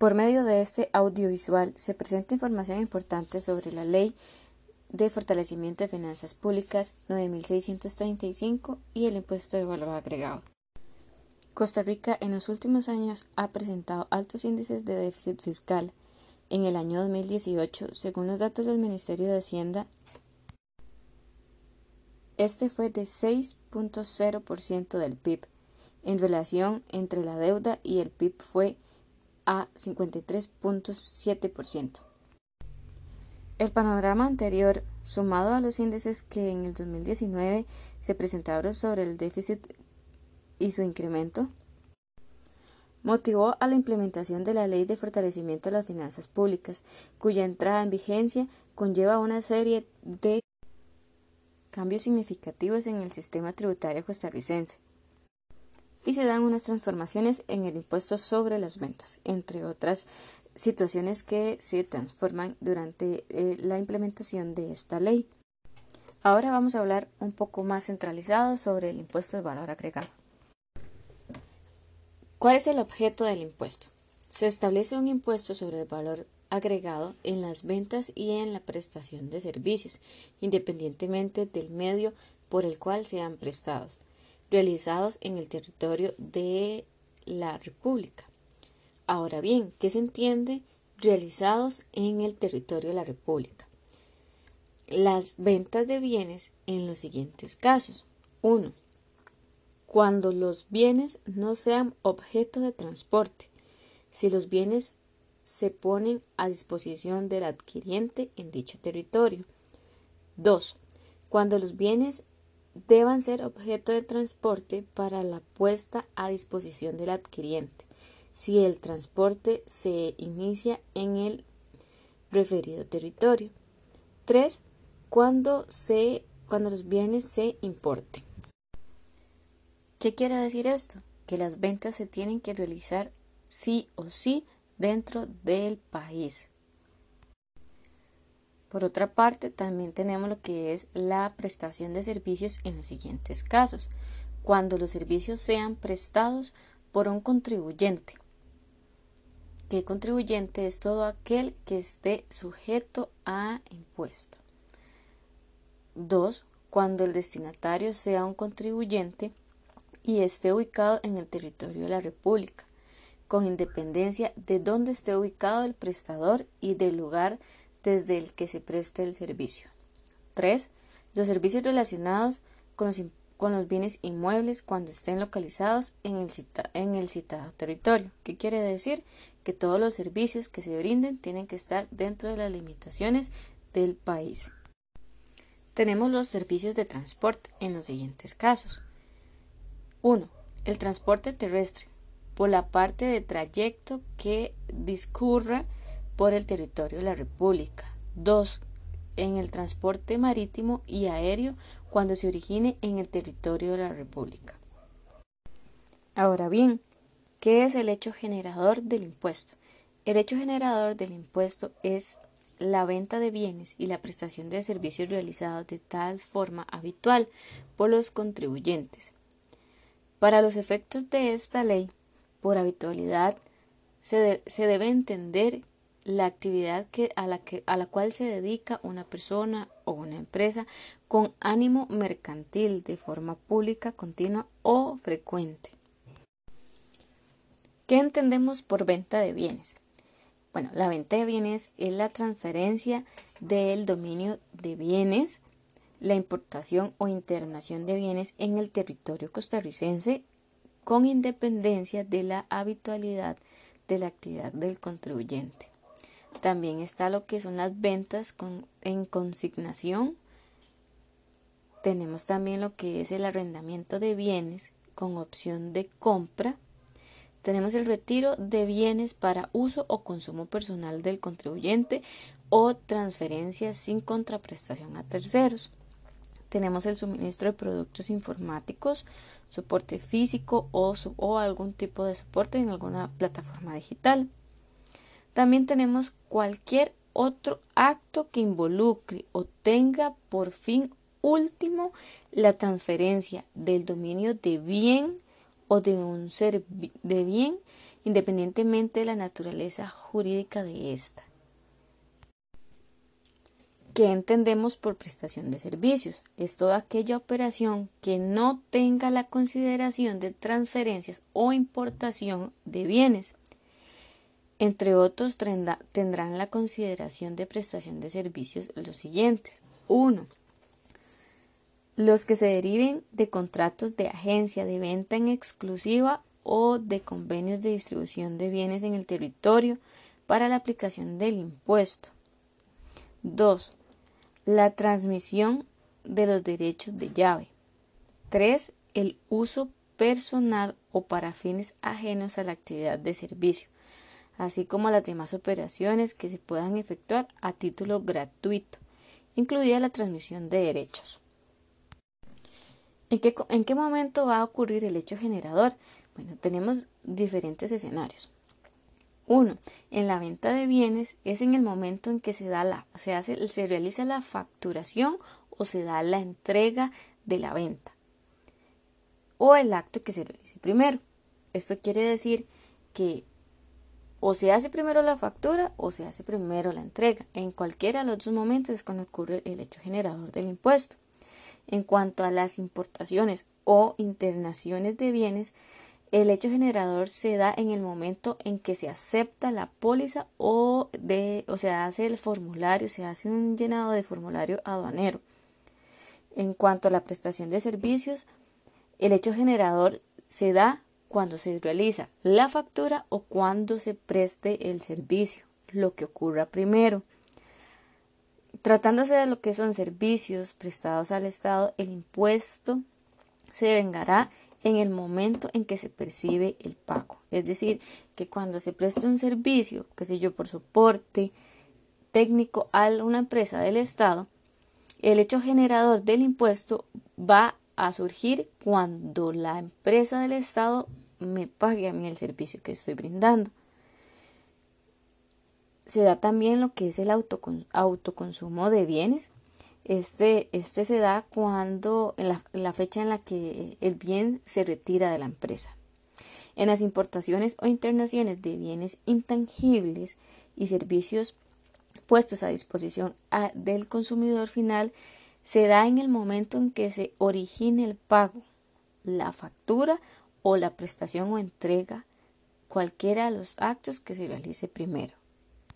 Por medio de este audiovisual se presenta información importante sobre la Ley de Fortalecimiento de Finanzas Públicas 9635 y el impuesto de valor agregado. Costa Rica en los últimos años ha presentado altos índices de déficit fiscal. En el año 2018, según los datos del Ministerio de Hacienda, este fue de 6.0% del PIB. En relación entre la deuda y el PIB fue a 53.7%. El panorama anterior, sumado a los índices que en el 2019 se presentaron sobre el déficit y su incremento, motivó a la implementación de la Ley de Fortalecimiento de las Finanzas Públicas, cuya entrada en vigencia conlleva una serie de cambios significativos en el sistema tributario costarricense y se dan unas transformaciones en el impuesto sobre las ventas, entre otras situaciones que se transforman durante eh, la implementación de esta ley. Ahora vamos a hablar un poco más centralizado sobre el impuesto de valor agregado. ¿Cuál es el objeto del impuesto? Se establece un impuesto sobre el valor agregado en las ventas y en la prestación de servicios, independientemente del medio por el cual sean prestados, realizados en el territorio de la República. Ahora bien, ¿qué se entiende realizados en el territorio de la República? Las ventas de bienes en los siguientes casos. 1. Cuando los bienes no sean objeto de transporte. Si los bienes se ponen a disposición del adquiriente en dicho territorio. 2. Cuando los bienes deban ser objeto de transporte para la puesta a disposición del adquiriente, si el transporte se inicia en el referido territorio. 3. Cuando, se, cuando los bienes se importen. ¿Qué quiere decir esto? Que las ventas se tienen que realizar sí o sí dentro del país. Por otra parte, también tenemos lo que es la prestación de servicios en los siguientes casos, cuando los servicios sean prestados por un contribuyente. ¿Qué contribuyente es todo aquel que esté sujeto a impuesto? 2. Cuando el destinatario sea un contribuyente y esté ubicado en el territorio de la República con independencia de dónde esté ubicado el prestador y del lugar desde el que se preste el servicio. 3. Los servicios relacionados con los, con los bienes inmuebles cuando estén localizados en el, en el citado territorio. ¿Qué quiere decir? Que todos los servicios que se brinden tienen que estar dentro de las limitaciones del país. Tenemos los servicios de transporte en los siguientes casos. 1. El transporte terrestre por la parte de trayecto que discurra por el territorio de la República. 2. En el transporte marítimo y aéreo cuando se origine en el territorio de la República. Ahora bien, ¿qué es el hecho generador del impuesto? El hecho generador del impuesto es la venta de bienes y la prestación de servicios realizados de tal forma habitual por los contribuyentes. Para los efectos de esta ley, por habitualidad, se, debe entender la actividad que, a, la que, a la cual se dedica una persona o una empresa con ánimo mercantil de forma pública, continua o frecuente. ¿Qué entendemos por venta de bienes? Bueno, la venta de bienes es la transferencia del dominio de bienes, la importación o internación de bienes en el territorio costarricense con independencia de la habitualidad de la actividad del contribuyente. También está lo que son las ventas en consignación. Tenemos también lo que es el arrendamiento de bienes con opción de compra. Tenemos el retiro de bienes para uso o consumo personal del contribuyente o transferencias sin contraprestación a terceros. Tenemos el suministro de productos informáticos, soporte físico o, o algún tipo de soporte en alguna plataforma digital. También tenemos cualquier otro acto que involucre o tenga por fin último la transferencia del dominio de bien o de un ser de bien independientemente de la naturaleza jurídica de ésta. ¿Qué entendemos por prestación de servicios? Es toda aquella operación que no tenga la consideración de transferencias o importación de bienes. Entre otros tendrán la consideración de prestación de servicios los siguientes. 1. Los que se deriven de contratos de agencia de venta en exclusiva o de convenios de distribución de bienes en el territorio para la aplicación del impuesto. 2 la transmisión de los derechos de llave. 3. El uso personal o para fines ajenos a la actividad de servicio, así como las demás operaciones que se puedan efectuar a título gratuito, incluida la transmisión de derechos. ¿En qué, ¿En qué momento va a ocurrir el hecho generador? Bueno, tenemos diferentes escenarios. Uno, en la venta de bienes es en el momento en que se da la, se hace, se realiza la facturación o se da la entrega de la venta. O el acto que se realice primero. Esto quiere decir que o se hace primero la factura o se hace primero la entrega. En cualquiera de los dos momentos es cuando ocurre el hecho generador del impuesto. En cuanto a las importaciones o internaciones de bienes, el hecho generador se da en el momento en que se acepta la póliza o, de, o se hace el formulario, se hace un llenado de formulario aduanero. En cuanto a la prestación de servicios, el hecho generador se da cuando se realiza la factura o cuando se preste el servicio, lo que ocurra primero. Tratándose de lo que son servicios prestados al Estado, el impuesto se vengará en el momento en que se percibe el pago. Es decir, que cuando se preste un servicio, que sé yo, por soporte técnico a una empresa del Estado, el hecho generador del impuesto va a surgir cuando la empresa del Estado me pague a mí el servicio que estoy brindando. Se da también lo que es el autoconsumo de bienes, este, este se da cuando, en la, fecha en la que el bien se retira de la empresa. En las importaciones o internaciones de bienes intangibles y servicios puestos a disposición del consumidor final, se da en el momento en que se origine el pago, la factura o la prestación o entrega, cualquiera de los actos que se realice primero.